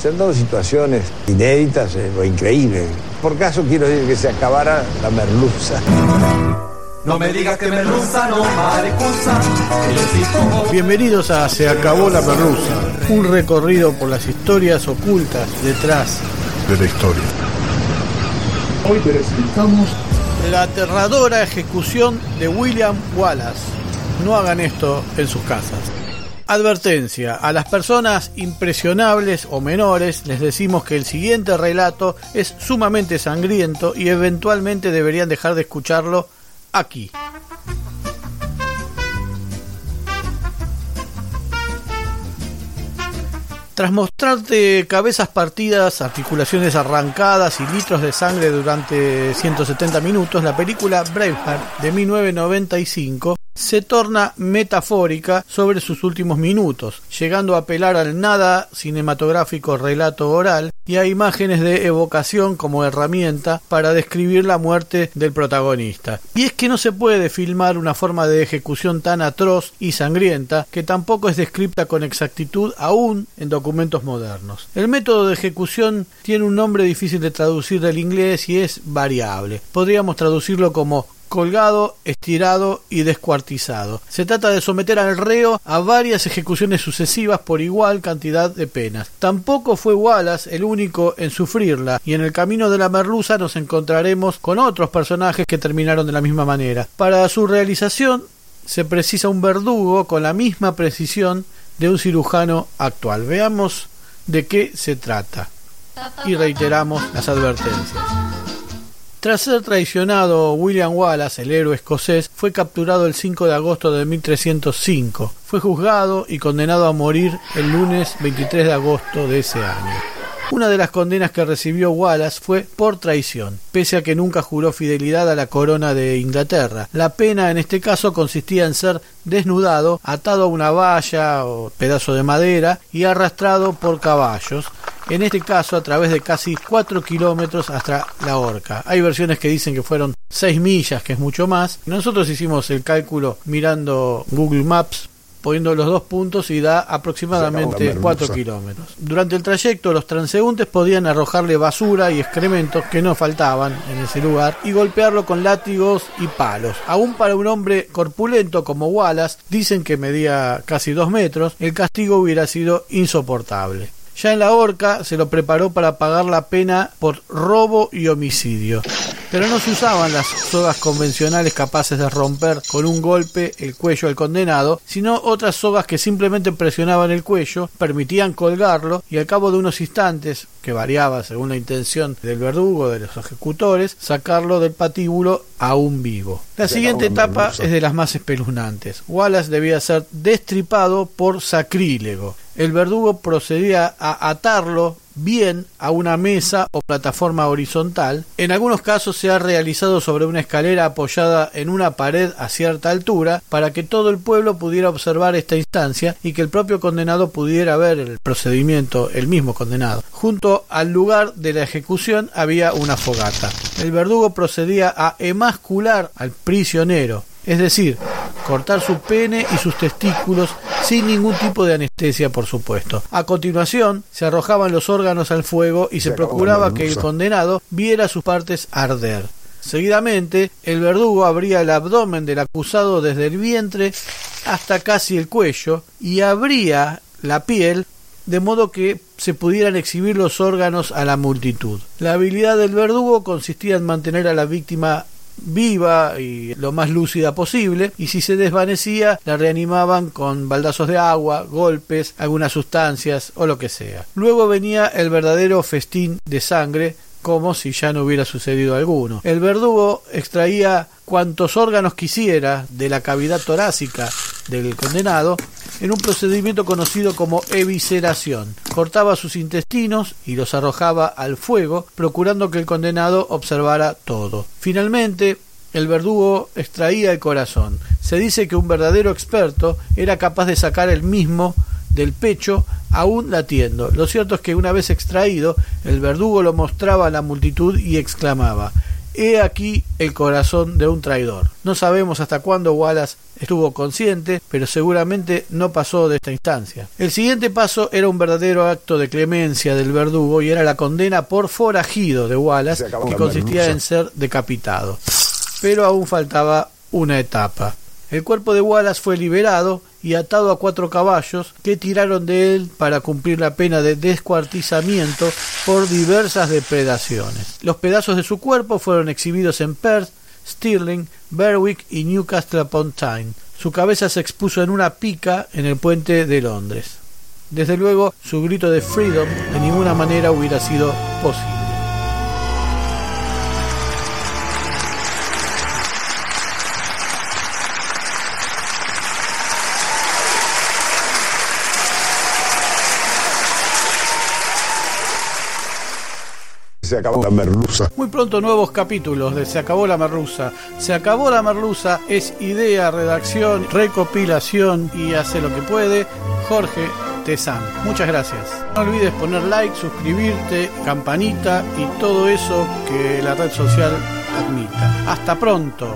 Se han dado situaciones inéditas eh, o increíbles. Por caso quiero decir que se acabara la merluza. No me digas que merluza, no maricuza. Bienvenidos a Se acabó la merluza, un recorrido por las historias ocultas detrás de la historia. Hoy presentamos la aterradora ejecución de William Wallace. No hagan esto en sus casas. Advertencia, a las personas impresionables o menores les decimos que el siguiente relato es sumamente sangriento y eventualmente deberían dejar de escucharlo aquí. Tras mostrarte cabezas partidas, articulaciones arrancadas y litros de sangre durante 170 minutos, la película Braveheart de 1995 se torna metafórica sobre sus últimos minutos, llegando a apelar al nada cinematográfico relato oral y a imágenes de evocación como herramienta para describir la muerte del protagonista. Y es que no se puede filmar una forma de ejecución tan atroz y sangrienta que tampoco es descripta con exactitud aún en documentos modernos. El método de ejecución tiene un nombre difícil de traducir del inglés y es variable. Podríamos traducirlo como colgado, estirado y descuartizado. Se trata de someter al reo a varias ejecuciones sucesivas por igual cantidad de penas. Tampoco fue Wallace el único en sufrirla, y en el camino de la merluza nos encontraremos con otros personajes que terminaron de la misma manera. Para su realización se precisa un verdugo con la misma precisión de un cirujano actual. Veamos de qué se trata. Y reiteramos las advertencias. Tras ser traicionado, William Wallace, el héroe escocés, fue capturado el 5 de agosto de 1305. Fue juzgado y condenado a morir el lunes 23 de agosto de ese año. Una de las condenas que recibió Wallace fue por traición, pese a que nunca juró fidelidad a la corona de Inglaterra. La pena en este caso consistía en ser desnudado, atado a una valla o pedazo de madera y arrastrado por caballos, en este caso a través de casi 4 kilómetros hasta la horca. Hay versiones que dicen que fueron 6 millas, que es mucho más. Nosotros hicimos el cálculo mirando Google Maps poniendo los dos puntos y da aproximadamente 4 kilómetros. Durante el trayecto los transeúntes podían arrojarle basura y excrementos que no faltaban en ese lugar y golpearlo con látigos y palos. Aún para un hombre corpulento como Wallace, dicen que medía casi 2 metros, el castigo hubiera sido insoportable. Ya en la horca se lo preparó para pagar la pena por robo y homicidio. Pero no se usaban las sogas convencionales capaces de romper con un golpe el cuello al condenado, sino otras sogas que simplemente presionaban el cuello, permitían colgarlo y al cabo de unos instantes, que variaba según la intención del verdugo de los ejecutores, sacarlo del patíbulo aún vivo. La siguiente etapa es de las más espeluznantes. Wallace debía ser destripado por sacrílego el verdugo procedía a atarlo bien a una mesa o plataforma horizontal. En algunos casos se ha realizado sobre una escalera apoyada en una pared a cierta altura para que todo el pueblo pudiera observar esta instancia y que el propio condenado pudiera ver el procedimiento, el mismo condenado. Junto al lugar de la ejecución había una fogata. El verdugo procedía a emascular al prisionero es decir, cortar su pene y sus testículos sin ningún tipo de anestesia, por supuesto. A continuación, se arrojaban los órganos al fuego y se, procuraba que el condenado viera sus partes arder. Seguidamente, el verdugo abría el abdomen del acusado desde el vientre hasta casi el cuello y abría la piel de modo que se pudieran exhibir los órganos a la multitud. La habilidad del verdugo consistía en mantener a la víctima viva y lo más lúcida posible y si se desvanecía la reanimaban con baldazos de agua, golpes, algunas sustancias o lo que sea. Luego venía el verdadero festín de sangre como si ya no hubiera sucedido alguno. El verdugo extraía cuantos órganos quisiera de la cavidad torácica del condenado en un procedimiento conocido como evisceración. Cortaba sus intestinos y los arrojaba al fuego, procurando que el condenado observara todo. Finalmente, el verdugo extraía el corazón. Se dice que un verdadero experto era capaz de sacar el mismo del pecho aún latiendo. Lo cierto es que una vez extraído, el verdugo lo mostraba a la multitud y exclamaba He aquí el corazón de un traidor. No sabemos hasta cuándo Wallace estuvo consciente, pero seguramente no pasó de esta instancia. El siguiente paso era un verdadero acto de clemencia del verdugo y era la condena por forajido de Wallace, que consistía en ser decapitado. Pero aún faltaba una etapa. El cuerpo de Wallace fue liberado y atado a cuatro caballos que tiraron de él para cumplir la pena de descuartizamiento por diversas depredaciones. Los pedazos de su cuerpo fueron exhibidos en Perth, Stirling, Berwick y Newcastle upon Tyne. Su cabeza se expuso en una pica en el puente de Londres. Desde luego, su grito de freedom de ninguna manera hubiera sido posible. Se acabó la merluza. Muy pronto nuevos capítulos de Se acabó la merluza. Se acabó la merluza es idea, redacción, recopilación y hace lo que puede Jorge Tezán. Muchas gracias. No olvides poner like, suscribirte, campanita y todo eso que la red social admita. Hasta pronto.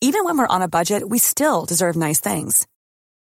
Even when we're on a budget, we still deserve nice things.